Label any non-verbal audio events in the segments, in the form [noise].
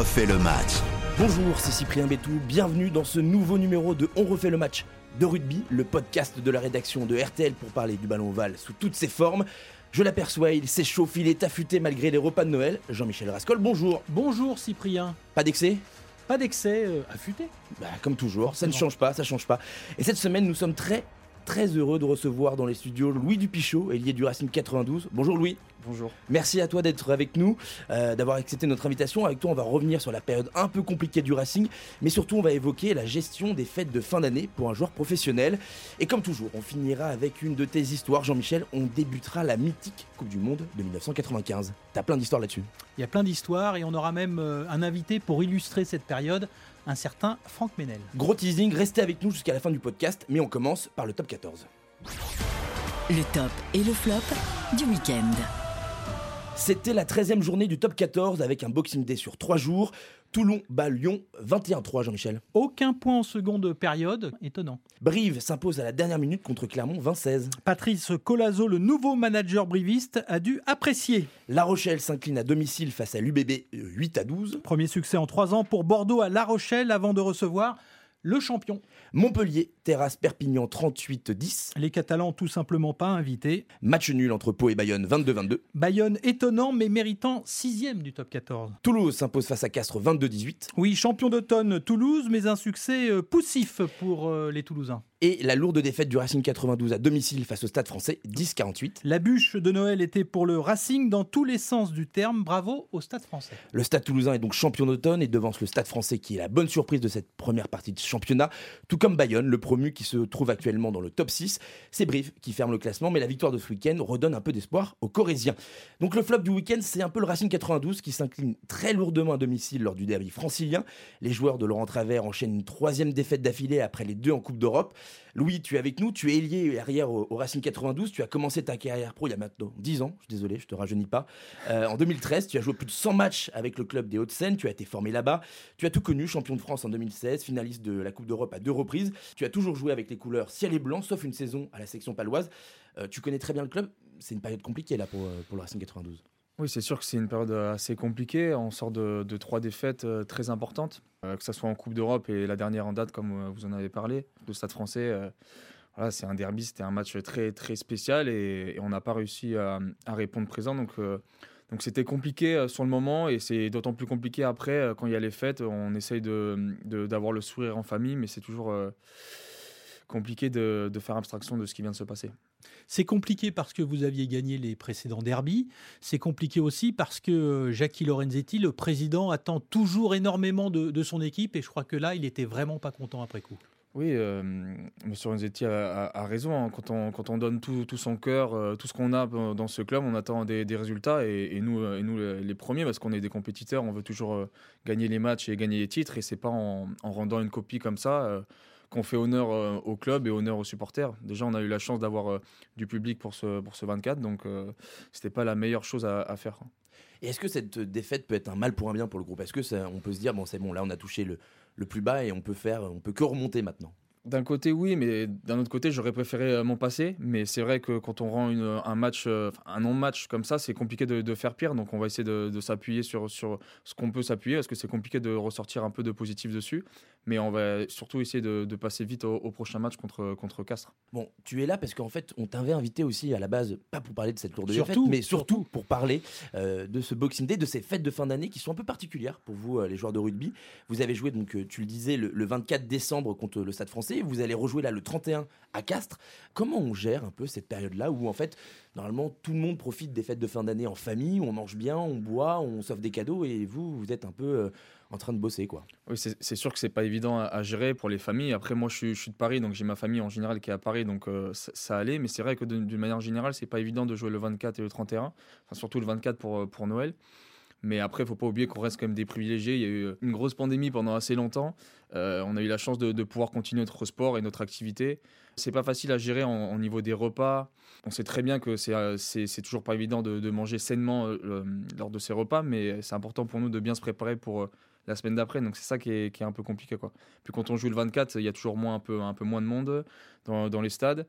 refait le match. Bonjour, c'est Cyprien Bétou, bienvenue dans ce nouveau numéro de On refait le match de rugby, le podcast de la rédaction de RTL pour parler du ballon ovale sous toutes ses formes. Je l'aperçois, il s'échauffe, il est affûté malgré les repas de Noël. Jean-Michel Rascol, bonjour. Bonjour Cyprien. Pas d'excès? Pas d'excès, euh, affûté. Bah, comme toujours, ça ne change pas, ça change pas. Et cette semaine, nous sommes très, très heureux de recevoir dans les studios Louis Dupichot, ailier du Racing 92. Bonjour Louis. Bonjour. Merci à toi d'être avec nous, euh, d'avoir accepté notre invitation. Avec toi, on va revenir sur la période un peu compliquée du Racing, mais surtout, on va évoquer la gestion des fêtes de fin d'année pour un joueur professionnel. Et comme toujours, on finira avec une de tes histoires, Jean-Michel. On débutera la mythique Coupe du Monde de 1995. T'as plein d'histoires là-dessus. Il y a plein d'histoires et on aura même euh, un invité pour illustrer cette période, un certain Franck Ménel. Gros teasing, restez avec nous jusqu'à la fin du podcast, mais on commence par le top 14. Le top et le flop du week-end. C'était la 13e journée du top 14 avec un Boxing Day sur 3 jours. Toulon bat Lyon 21-3, Jean-Michel. Aucun point en seconde période, étonnant. Brive s'impose à la dernière minute contre Clermont 20-16. Patrice Colazo, le nouveau manager briviste, a dû apprécier. La Rochelle s'incline à domicile face à l'UBB 8 à 12. Premier succès en 3 ans pour Bordeaux à La Rochelle avant de recevoir le champion. Montpellier terrasse Perpignan 38-10. Les Catalans tout simplement pas invités. Match nul entre Pau et Bayonne 22-22. Bayonne étonnant mais méritant sixième du top 14. Toulouse s'impose face à Castres 22-18. Oui, champion d'automne Toulouse, mais un succès euh, poussif pour euh, les Toulousains. Et la lourde défaite du Racing 92 à domicile face au Stade français 10-48. La bûche de Noël était pour le Racing dans tous les sens du terme. Bravo au Stade français. Le Stade toulousain est donc champion d'automne et devance le Stade français qui est la bonne surprise de cette première partie de championnat, tout comme Bayonne, le promu qui se trouve actuellement dans le top 6. C'est Brive qui ferme le classement, mais la victoire de ce week-end redonne un peu d'espoir aux Corésiens. Donc le flop du week-end, c'est un peu le Racing 92 qui s'incline très lourdement à domicile lors du derby francilien. Les joueurs de Laurent Travers enchaînent une troisième défaite d'affilée après les deux en Coupe d'Europe. Louis, tu es avec nous, tu es ailier arrière au, au, Racing 92, tu as commencé ta carrière pro il y a maintenant 10 ans, je suis désolé, je te rajeunis pas. Euh, en 2013, tu as joué plus de 100 matchs avec le club des Hauts-de-Seine, tu as été formé là-bas, tu as tout connu, champion de France en 2016, finaliste de la Coupe d'Europe à deux reprises, tu as toujours joué avec les couleurs ciel et blanc, sauf une saison à la section paloise. Euh, tu connais très bien le club, c'est une période compliquée là pour, pour le Racing 92. Oui, c'est sûr que c'est une période assez compliquée. On sort de, de trois défaites euh, très importantes, euh, que ce soit en Coupe d'Europe et la dernière en date, comme euh, vous en avez parlé, le Stade français. euh, voilà, c'est un derby, c'était un match très, très spécial et, on n'a pas réussi à, répondre présent. Donc, euh, donc c'était compliqué euh, sur le moment et c'est d'autant plus compliqué après, euh, quand il y a les fêtes. On essaye de- de- d'avoir le sourire en famille, mais c'est toujours euh, compliqué de, de faire abstraction de ce qui vient de se passer. C'est compliqué parce que vous aviez gagné les précédents derbies. C'est compliqué aussi parce que euh, Jackie Lorenzetti, le président, attend toujours énormément de, de son équipe et je crois que là, il était vraiment pas content après coup. Oui, euh, M. Renzetti a, a- a raison. hein. Quand, on, quand on donne tout, tout son cœur, euh, tout ce qu'on a euh, dans ce club, on attend des, des résultats. Et, et nous, euh, et nous les, les premiers, parce qu'on est des compétiteurs, on veut toujours gagner les matchs et gagner les titres. Et c'est pas en, en rendant une copie comme ça qu'on fait honneur euh, au club et honneur aux supporters. Déjà, on a eu la chance d'avoir euh, du public pour ce, pour ce 24, donc euh, c'était pas la meilleure chose à, à faire. Et est-ce que cette défaite peut être un mal pour un bien pour le groupe? Est-ce que ça, on peut se dire bon c'est bon là on a touché le, le plus bas et on peut faire on peut que remonter maintenant? D'un côté, oui, mais d'un autre côté, j'aurais préféré euh, m'en passer. Mais c'est vrai que quand on rend une- un match, un non-match comme ça, c'est compliqué de, de faire pire. Donc, on va essayer de, de s'appuyer sur, sur ce qu'on peut s'appuyer, parce que c'est compliqué de ressortir un peu de positif dessus. Mais on va surtout essayer de, de passer vite au, au prochain match contre, contre Castres. Bon, tu es là parce qu'en fait, on t'avait invité aussi à la base, pas pour parler de cette lourde Surtout, défaite, mais surtout, surtout. pour parler euh, de ce Boxing Day, de ces fêtes de fin d'année qui sont un peu particulières pour vous, euh, les joueurs de rugby. Vous avez joué, donc, euh, tu le disais, le, le 24 décembre contre le Stade français. Vous allez rejouer là le 31 à Castres. Comment on gère un peu cette période-là où, en fait, normalement, tout le monde profite des fêtes de fin d'année en famille, où on mange bien, on boit, on s'offre des cadeaux, et vous, vous êtes un peu euh, en train de bosser, quoi. Oui, c'est sûr que c'est pas évident à, gérer pour les familles. Après, moi, je suis, de Paris, donc j'ai ma famille en général qui est à Paris, donc euh, ça, allait. Mais c'est vrai que d'une manière générale, c'est pas évident de jouer le 24 et le 31, enfin, surtout le 24 pour, euh, pour Noël. Mais après, il faut pas oublier qu'on reste quand même des privilégiés. Il y a eu une grosse pandémie pendant assez longtemps. Euh, on a eu la chance de, pouvoir continuer notre sport et notre activité. C'est pas facile à gérer au niveau des repas. On sait très bien que c'est toujours pas évident de, manger sainement lors de ces repas, mais c'est important pour nous de bien se préparer pour, la semaine d'après. Donc c'est ça qui est, qui est, un peu compliqué. Quoi. Puis quand on joue le 24, il y a toujours moins, un, peu, un peu moins de monde dans, les stades.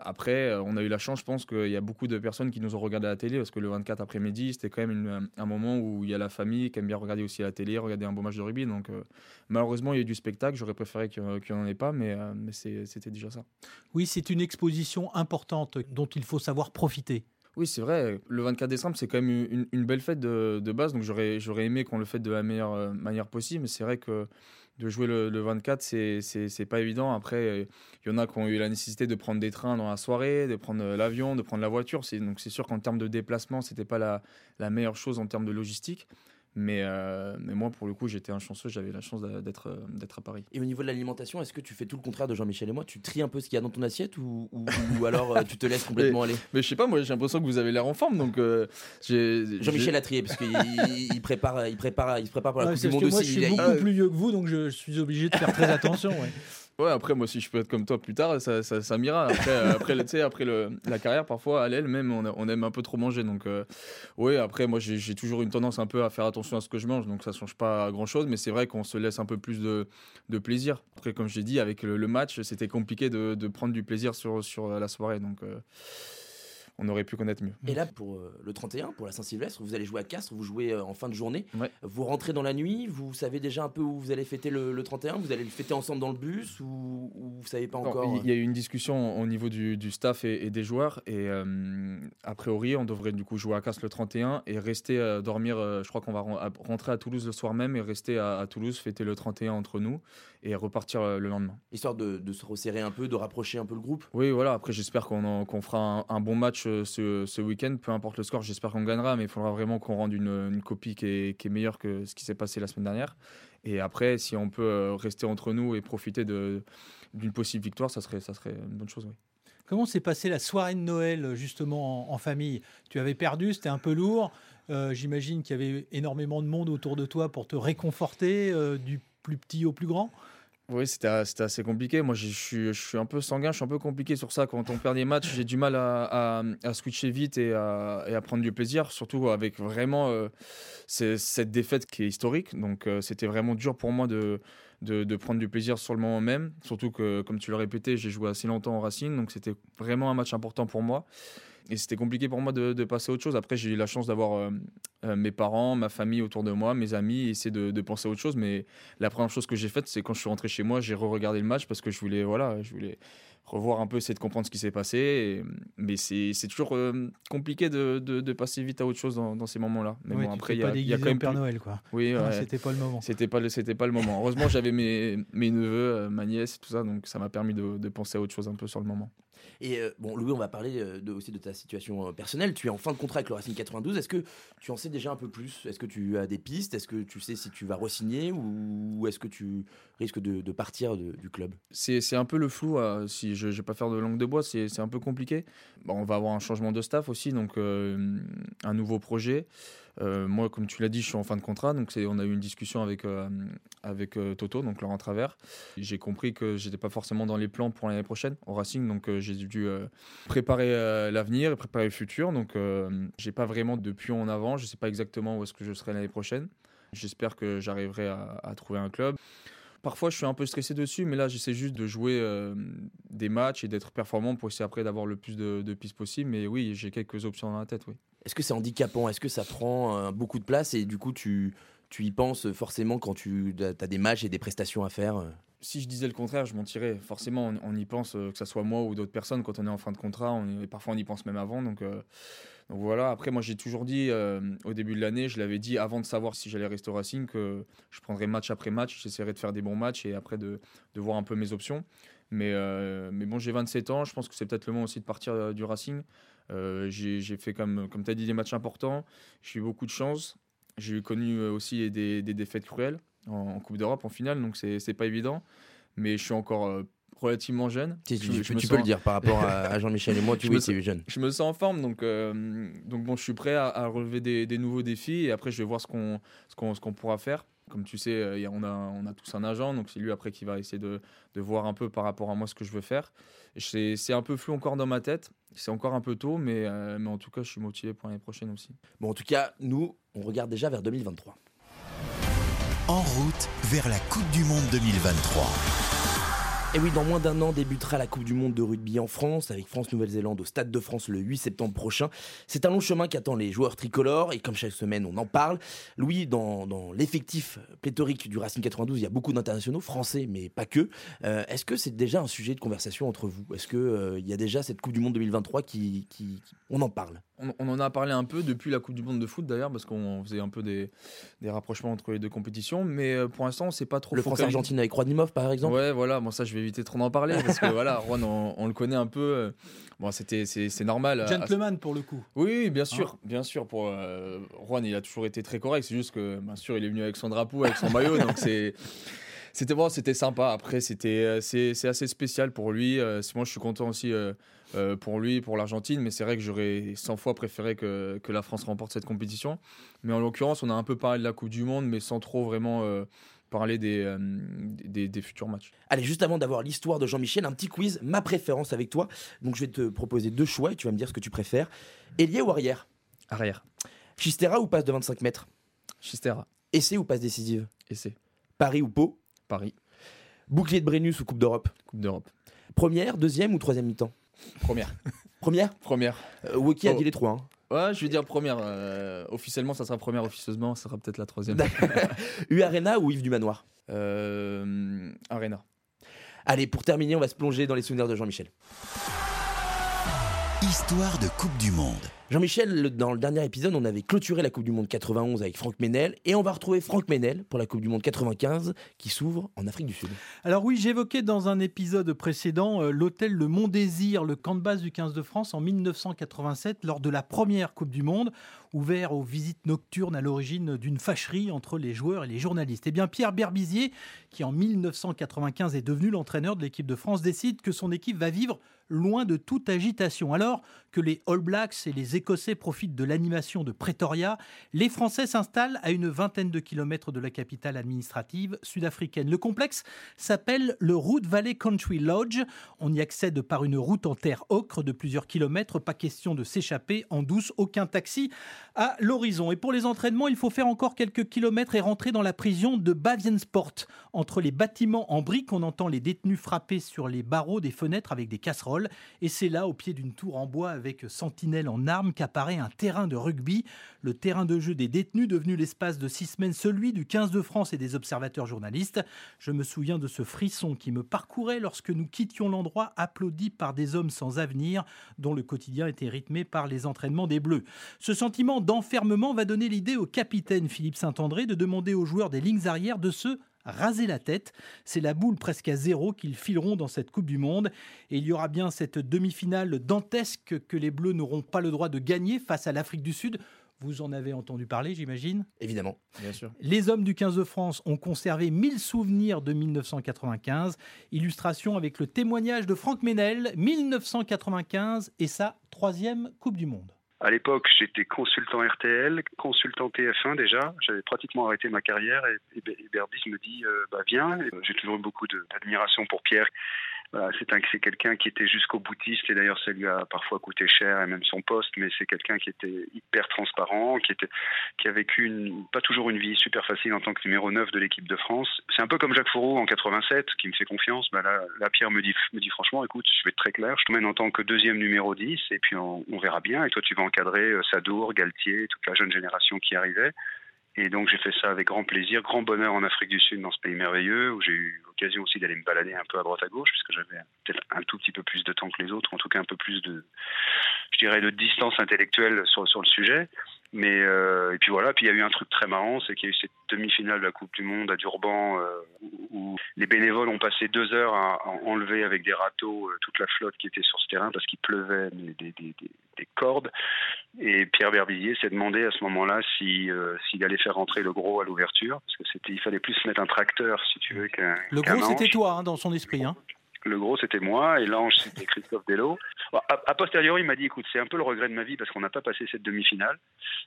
Après, on a eu la chance, je pense qu'il y a beaucoup de personnes qui nous ont regardé à la télé parce que le 24 après-midi, c'était quand même un moment où il y a la famille qui aime bien regarder aussi à la télé, regarder un beau match de rugby. Donc malheureusement, il y a eu du spectacle. J'aurais préféré qu'il n'y en ait pas, mais, mais c'était déjà ça. Oui, c'est une exposition importante dont il faut savoir profiter. Oui, c'est vrai. Le 24 décembre, c'est quand même une, belle fête de, base. Donc j'aurais, aimé qu'on le fête de la meilleure euh, manière possible. Mais c'est vrai que de jouer le, 24, c'est, c'est, pas évident. Après, il y en a qui ont eu la nécessité de prendre des trains dans la soirée, de prendre euh, l'avion, de prendre la voiture. C'est, donc c'est sûr qu'en termes de déplacement, c'était pas la meilleure chose en termes de logistique. Mais, euh, mais moi, pour le coup, j'étais un chanceux, j'avais la chance d'être, euh, d'être à Paris. Et au niveau de l'alimentation, est-ce que tu fais tout le contraire de Jean-Michel et moi? Tu tries un peu ce qu'il y a dans ton assiette ou, ou, [laughs] alors euh, tu te laisses complètement aller? Mais je sais pas, moi j'ai l'impression que vous avez l'air en forme. donc Jean-Michel a trié parce qu'il il prépare, il, prépare, il se prépare pour la Coupe du Monde aussi. Moi, je suis beaucoup plus vieux que vous, donc je suis obligé de faire très [laughs] attention. Ouais. Ouais, après, moi, si je peux être comme toi plus tard, ça, ça, m'ira. Après, euh, après, après le, la carrière, parfois, à l'aile, même, on, on, aime un peu trop manger. Donc, euh, ouais, après, moi, j'ai toujours une tendance un peu à faire attention à ce que je mange. Donc, ça change pas grand chose. Mais c'est vrai qu'on se laisse un peu plus de, de plaisir. Après, comme j'ai dit, avec le, match, c'était compliqué de, de, prendre du plaisir sur, sur la soirée. Donc, euh, on aurait pu connaître mieux. Et là, pour euh, le 31, pour la Saint-Sylvestre, vous allez jouer à Castres, vous jouez euh, en fin de journée. Vous rentrez dans la nuit, vous savez déjà un peu où vous allez fêter le, 31 Vous allez le fêter ensemble dans le bus ou, vous vous savez pas encore Il y a eu une discussion au niveau du, staff et, des joueurs. Et euh, a priori, on devrait du coup jouer à Castres le 31 et rester dormir. je crois qu'on va rentrer à Toulouse le soir même et rester à, Toulouse, fêter le 31 entre nous et repartir le lendemain. Histoire de, se resserrer un peu, de rapprocher un peu le groupe Oui, voilà. Après, j'espère qu'on fera un bon match ce, week-end, peu importe le score, j'espère qu'on gagnera, mais il faudra vraiment qu'on rende une, copie qui est, meilleure que ce qui s'est passé la semaine dernière. Et après, si on peut euh, rester entre nous et profiter d'une possible victoire, ça serait, ça serait une bonne chose. Oui. Comment s'est passée la soirée de Noël justement en, famille? Tu avais perdu, c'était un peu lourd. Euh, j'imagine qu'il y avait énormément de monde autour de toi pour te réconforter, euh, du plus petit au plus grand. Oui, c'était assez compliqué. Moi, je suis, un peu sanguin, je suis un peu compliqué sur ça. Quand on perd des matchs, j'ai du mal à, à, switcher vite et à, et à, prendre du plaisir, surtout avec vraiment euh, cette défaite qui est historique. Donc, euh, c'était vraiment dur pour moi de, de, prendre du plaisir sur le moment même. Surtout que, comme tu l'as répété, j'ai joué assez longtemps en Racing, donc c'était vraiment un match important pour moi. Et c'était compliqué pour moi de, passer à autre chose. Après, j'ai eu la chance d'avoir euh, euh, mes parents, ma famille autour de moi, mes amis, essayer de, de, penser à autre chose. Mais la première chose que j'ai faite, c'est quand je suis rentré chez moi, j'ai re-regardé le match parce que je voulais, voilà, je voulais revoir un peu, essayer de comprendre ce qui s'est passé. mais c'est toujours euh, compliqué de, de, passer vite à autre chose dans, ces moments-là. Mais bon, après, il y, a quand même. Père Noël, quoi. Oui, c'était pas le moment. C'était pas, le, pas le moment. Heureusement, j'avais mes, mes neveux, ma nièce, tout ça, donc ça m'a permis de, de penser à autre chose un peu sur le moment. Et euh, bon, Louis, on va parler euh, aussi de ta situation euh, personnelle. Tu es en fin de contrat avec le Racing 92. Est-ce que tu en sais déjà un peu plus? Est-ce que tu as des pistes? Est-ce que tu sais si tu vas re-signer ou est-ce que tu risques de, partir du club? C'est un peu le flou. si je ne vais pas faire de langue de bois, c'est un peu compliqué. Bon, on va avoir un changement de staff aussi, donc un nouveau projet. Moi, comme tu l'as dit, je suis en fin de contrat, donc on a eu une discussion avec, avec Toto, donc Laurent Travers. J'ai compris que j'étais pas forcément dans les plans pour l'année prochaine au Racing, donc j'ai dû préparer l'avenir et préparer le futur. Donc, j'ai pas vraiment de pion en avant. Je sais pas exactement où est-ce que je serai l'année prochaine. J'espère que j'arriverai à, trouver un club. Parfois, je suis un peu stressé dessus, mais là, j'essaie juste de jouer des matchs et d'être performant pour essayer après d'avoir le plus de, de pistes possible. Mais oui, j'ai quelques options dans la tête, oui. Est-ce que c'est handicapant? Est-ce que ça prend euh, beaucoup de place? Et du coup tu, tu y penses forcément quand tu as des matchs et des prestations à faire euh? Si je disais le contraire, je mentirais. Forcément, on, y pense, euh, que ce soit moi ou d'autres personnes, quand on est en fin de contrat. On parfois, on y pense même avant. Donc, donc voilà. Après, moi, j'ai toujours dit au début de l'année, je l'avais dit avant de savoir si j'allais rester au Racing, que je prendrais match après match. J'essaierais de faire des bons matchs et après de, voir un peu mes options. Mais, bon, j'ai 27 ans. Je pense que c'est peut-être le moment aussi de partir du Racing. Euh, j'ai fait, comme, comme tu as dit, des matchs importants. J'ai eu beaucoup de chance. J'ai connu euh, aussi des, des défaites cruelles en, Coupe d'Europe, en finale, donc c'est pas évident. Mais je suis encore euh, relativement jeune. tu, peux le dire par rapport à, Jean-Michel et moi, tu es jeune. Je me sens en forme, donc, donc bon, je suis prêt à, relever des, des, nouveaux défis et après je vais voir ce qu'on qu'on qu'on pourra faire. Comme tu sais, on, a, on a tous un agent, donc c'est lui après qui va essayer de, de, voir un peu par rapport à moi ce que je veux faire. C'est un peu flou encore dans ma tête, c'est encore un peu tôt, mais, euh, mais en tout cas, je suis motivé pour l'année prochaine aussi. Bon, en tout cas, nous, on regarde déjà vers 2023. En route vers la Coupe du Monde 2023. Et oui, dans moins d'un an débutera la Coupe du Monde de rugby en France, avec France-Nouvelle-Zélande au Stade de France le 8 septembre prochain. C'est un long chemin qui attend les joueurs tricolores, et comme chaque semaine on en parle, Louis, dans, l'effectif pléthorique du Racing 92, il y a beaucoup d'internationaux, français, mais pas que. Euh, est-ce que c'est déjà un sujet de conversation entre vous? Est-ce qu'il euh, y a déjà cette Coupe du Monde 2023 qui... qui... On en parle? On, en a parlé un peu depuis la Coupe du Monde de foot d'ailleurs, parce qu'on faisait un peu des, rapprochements entre les deux compétitions, mais euh, pour l'instant, c'est pas trop. Le France-Argentine avec Rodimov, par exemple Ouais, voilà, bon, ça je vais éviter trop d'en parler, parce que [laughs] voilà, Juan, on, le connaît un peu. Euh, bon, c'était, c'est, normal. Gentleman pour le coup. Oui, bien sûr, hein bien sûr. Pour euh, Juan, il a toujours été très correct, c'est juste que, bien sûr, il est venu avec son drapeau, avec son maillot, donc c'est c'était bon, c'était sympa. Après, c'était c'est, assez spécial pour lui. moi, je suis content aussi euh, pour lui, pour l'Argentine. Mais c'est vrai que j'aurais 100 fois préféré que, que, la France remporte cette compétition. Mais en l'occurrence, on a un peu parlé de la Coupe du Monde, mais sans trop vraiment euh, parler des, euh, des, des, futurs matchs. Allez, juste avant d'avoir l'histoire de Jean-Michel, un petit quiz, ma préférence avec toi. Donc je vais te proposer deux choix et tu vas me dire ce que tu préfères. Ailier ou arrière? Arrière. Chistera ou passe de 25 mètres? Chistera. Essai ou passe décisive? Essai. Paris ou Pau? Paris. Bouclier de Brennus ou Coupe d'Europe Coupe d'Europe. Première, deuxième ou troisième mi-temps Première. Première Première. Euh, Wiki a oh. dit les trois. Hein. Ouais, je vais dire première. Euh, officiellement, ça sera première. Officieusement, ça sera peut-être la troisième. [laughs] U Arena ou Yves du Manoir euh, Arena. Allez, pour terminer, on va se plonger dans les souvenirs de Jean-Michel. Histoire de Coupe du Monde. Jean-Michel, dans le dernier épisode, on avait clôturé la Coupe du Monde 91 avec Franck Ménel et on va retrouver Franck Ménel pour la Coupe du Monde 95 qui s'ouvre en Afrique du Sud. Alors oui, j'évoquais dans un épisode précédent euh, l'hôtel Le Mont Désir, le camp de base du 15 de France en 1987 lors de la première Coupe du Monde, ouvert aux visites nocturnes à l'origine d'une fâcherie entre les joueurs et les journalistes. Eh bien Pierre Berbizier, qui en 1995 est devenu l'entraîneur de l'équipe de France, décide que son équipe va vivre loin de toute agitation. Alors que les All Blacks et les Écossais profitent de l'animation de Pretoria, les Français s'installent à une vingtaine de kilomètres de la capitale administrative sud-africaine. Le complexe s'appelle le Root Valley Country Lodge. On y accède par une route en terre ocre de plusieurs kilomètres. Pas question de s'échapper en douce, aucun taxi à l'horizon. Et pour les entraînements, il faut faire encore quelques kilomètres et rentrer dans la prison de Baviensport. Entre les bâtiments en briques, on entend les détenus frapper sur les barreaux des fenêtres avec des casseroles. Et c'est là, au pied d'une tour en bois avec sentinelle en armes, qu'apparaît un terrain de rugby. Le terrain de jeu des détenus, devenu l'espace de six semaines celui du 15 de France et des observateurs journalistes. Je me souviens de ce frisson qui me parcourait lorsque nous quittions l'endroit applaudi par des hommes sans avenir, dont le quotidien était rythmé par les entraînements des Bleus. Ce sentiment d'enfermement va donner l'idée au capitaine Philippe Saint-André de demander aux joueurs des lignes arrières de se raser la tête. C'est la boule presque à zéro qu'ils fileront dans cette Coupe du Monde. Et il y aura bien cette demi-finale dantesque que les Bleus n'auront pas le droit de gagner face à l'Afrique du Sud. Vous en avez entendu parler, j'imagine? Évidemment. Bien sûr. Les hommes du 15 de France ont conservé 1000 souvenirs de 1995. Illustration avec le témoignage de Franck Ménel, 1995 et sa troisième Coupe du Monde. À l'époque, j'étais consultant RTL, consultant TF1 déjà. J'avais pratiquement arrêté ma carrière et, et Berbis me dit euh, bah viens. J'ai toujours eu beaucoup d'admiration pour Pierre c'est quelqu'un qui était jusqu'au boutiste et d'ailleurs ça lui a parfois coûté cher et même son poste, mais c'est quelqu'un qui était hyper transparent, qui était qui a vécu une, pas toujours une vie super facile en tant que numéro 9 de l'équipe de France. C'est un peu comme Jacques Fourreau en 87 qui me fait confiance. Bah là, Pierre me dit me dit franchement, écoute, je vais être très clair, je te mène en tant que deuxième numéro 10 et puis on, on verra bien et toi tu vas encadrer euh, Sadour, Galtier, toute la jeune génération qui arrivait. Et donc j'ai fait ça avec grand plaisir, grand bonheur en Afrique du Sud, dans ce pays merveilleux, où j'ai eu l'occasion aussi d'aller me balader un peu à droite à gauche, puisque j'avais peut-être un tout petit peu plus de temps que les autres, en tout cas un peu plus de, je dirais, de distance intellectuelle sur, sur le sujet. Mais euh, et puis voilà, puis il y a eu un truc très marrant, c'est qu'il y a eu cette demi-finale de la Coupe du Monde à Durban euh, où, les bénévoles ont passé deux heures à, enlever avec des râteaux toute la flotte qui était sur ce terrain parce qu'il pleuvait des, cordes. Et Pierre Berbillier s'est demandé à ce moment-là si s'il allait faire rentrer le gros à l'ouverture parce que c'était il fallait plus mettre un tracteur si tu veux qu'un le gros c'était toi hein, dans son esprit hein. Le gros, c'était moi, et l'ange, c'était Christophe Dello. A, posteriori, il m'a dit, écoute, c'est un peu le regret de ma vie parce qu'on n'a pas passé cette demi-finale.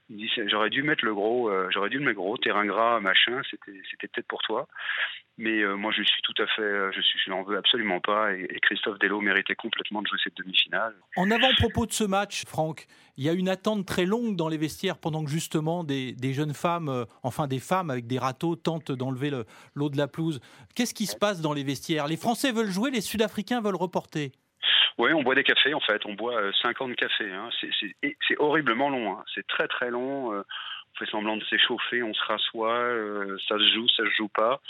Il dit, j'aurais dû mettre le gros, euh, j'aurais dû le mettre gros, terrain gras, machin, c'était, peut-être pour toi. Mais euh, moi, je suis tout à fait, euh, je n'en veux absolument pas. Et, Christophe Dello méritait complètement de jouer cette demi-finale. En avant-propos de ce match, Franck, il y a une attente très longue dans les vestiaires pendant que justement des, jeunes femmes, enfin des femmes avec des râteaux, tentent d'enlever l'eau de la pelouse. Qu'est-ce qui se passe dans les vestiaires? Les Français veulent jouer, les Sud-Africains veulent reporter. Oui, on boit des cafés en fait. On boit 50 euh, cafés. Hein. C'est horriblement long. Hein. C'est très très long. Euh, on fait semblant de s'échauffer, on se rassoit, euh, ça se joue, ça se joue pas.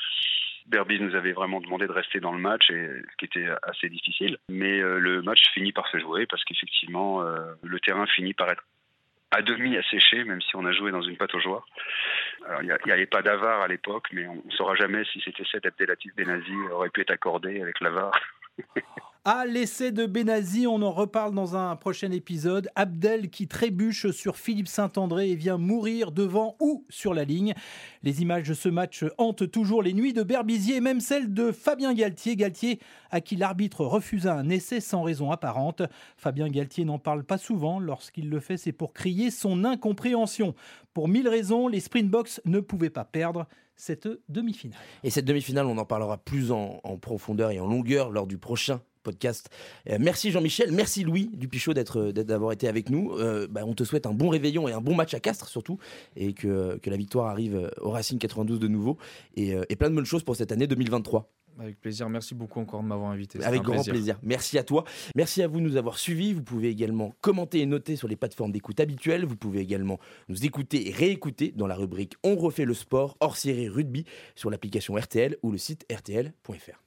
Berbis nous avait vraiment demandé de rester dans le match, et, ce qui était assez difficile. Mais le match finit par se jouer parce qu'effectivement, le terrain finit par être à demi asséché, même si on a joué dans une pâte aux joie. Il n'y avait pas d'avare à l'époque, mais on ne saura jamais si cet essai d'Abdelatif Benazi aurait pu être accordé avec l'avare. À l'essai de Benazi, on en reparle dans un prochain épisode. Abdel qui trébuche sur Philippe Saint-André et vient mourir devant ou sur la ligne. Les images de ce match hantent toujours les nuits de Berbizier et même celles de Fabien Galtier. Galtier à qui l'arbitre refusa un essai sans raison apparente. Fabien Galtier n'en parle pas souvent. Lorsqu'il le fait, c'est pour crier son incompréhension. Pour mille raisons, les Springboks ne pouvaient pas perdre cette demi-finale. Et cette demi-finale, on en parlera plus en, profondeur et en longueur lors du prochain podcast. Euh, merci Jean-Michel, merci Louis Dupichot d'être d'avoir été avec nous. Euh, bah, on te souhaite un bon réveillon et un bon match à Castres surtout, et que, que la victoire arrive au Racing 92 de nouveau, et, euh, et plein de bonnes choses pour cette année 2023. Avec plaisir. Merci beaucoup encore de m'avoir invité. Avec grand plaisir. Merci à toi. Merci à vous de nous avoir suivis. Vous pouvez également commenter et noter sur les plateformes d'écoute habituelles. Vous pouvez également nous écouter et réécouter dans la rubrique On refait le sport hors série rugby sur l'application RTL ou le site rtl.fr.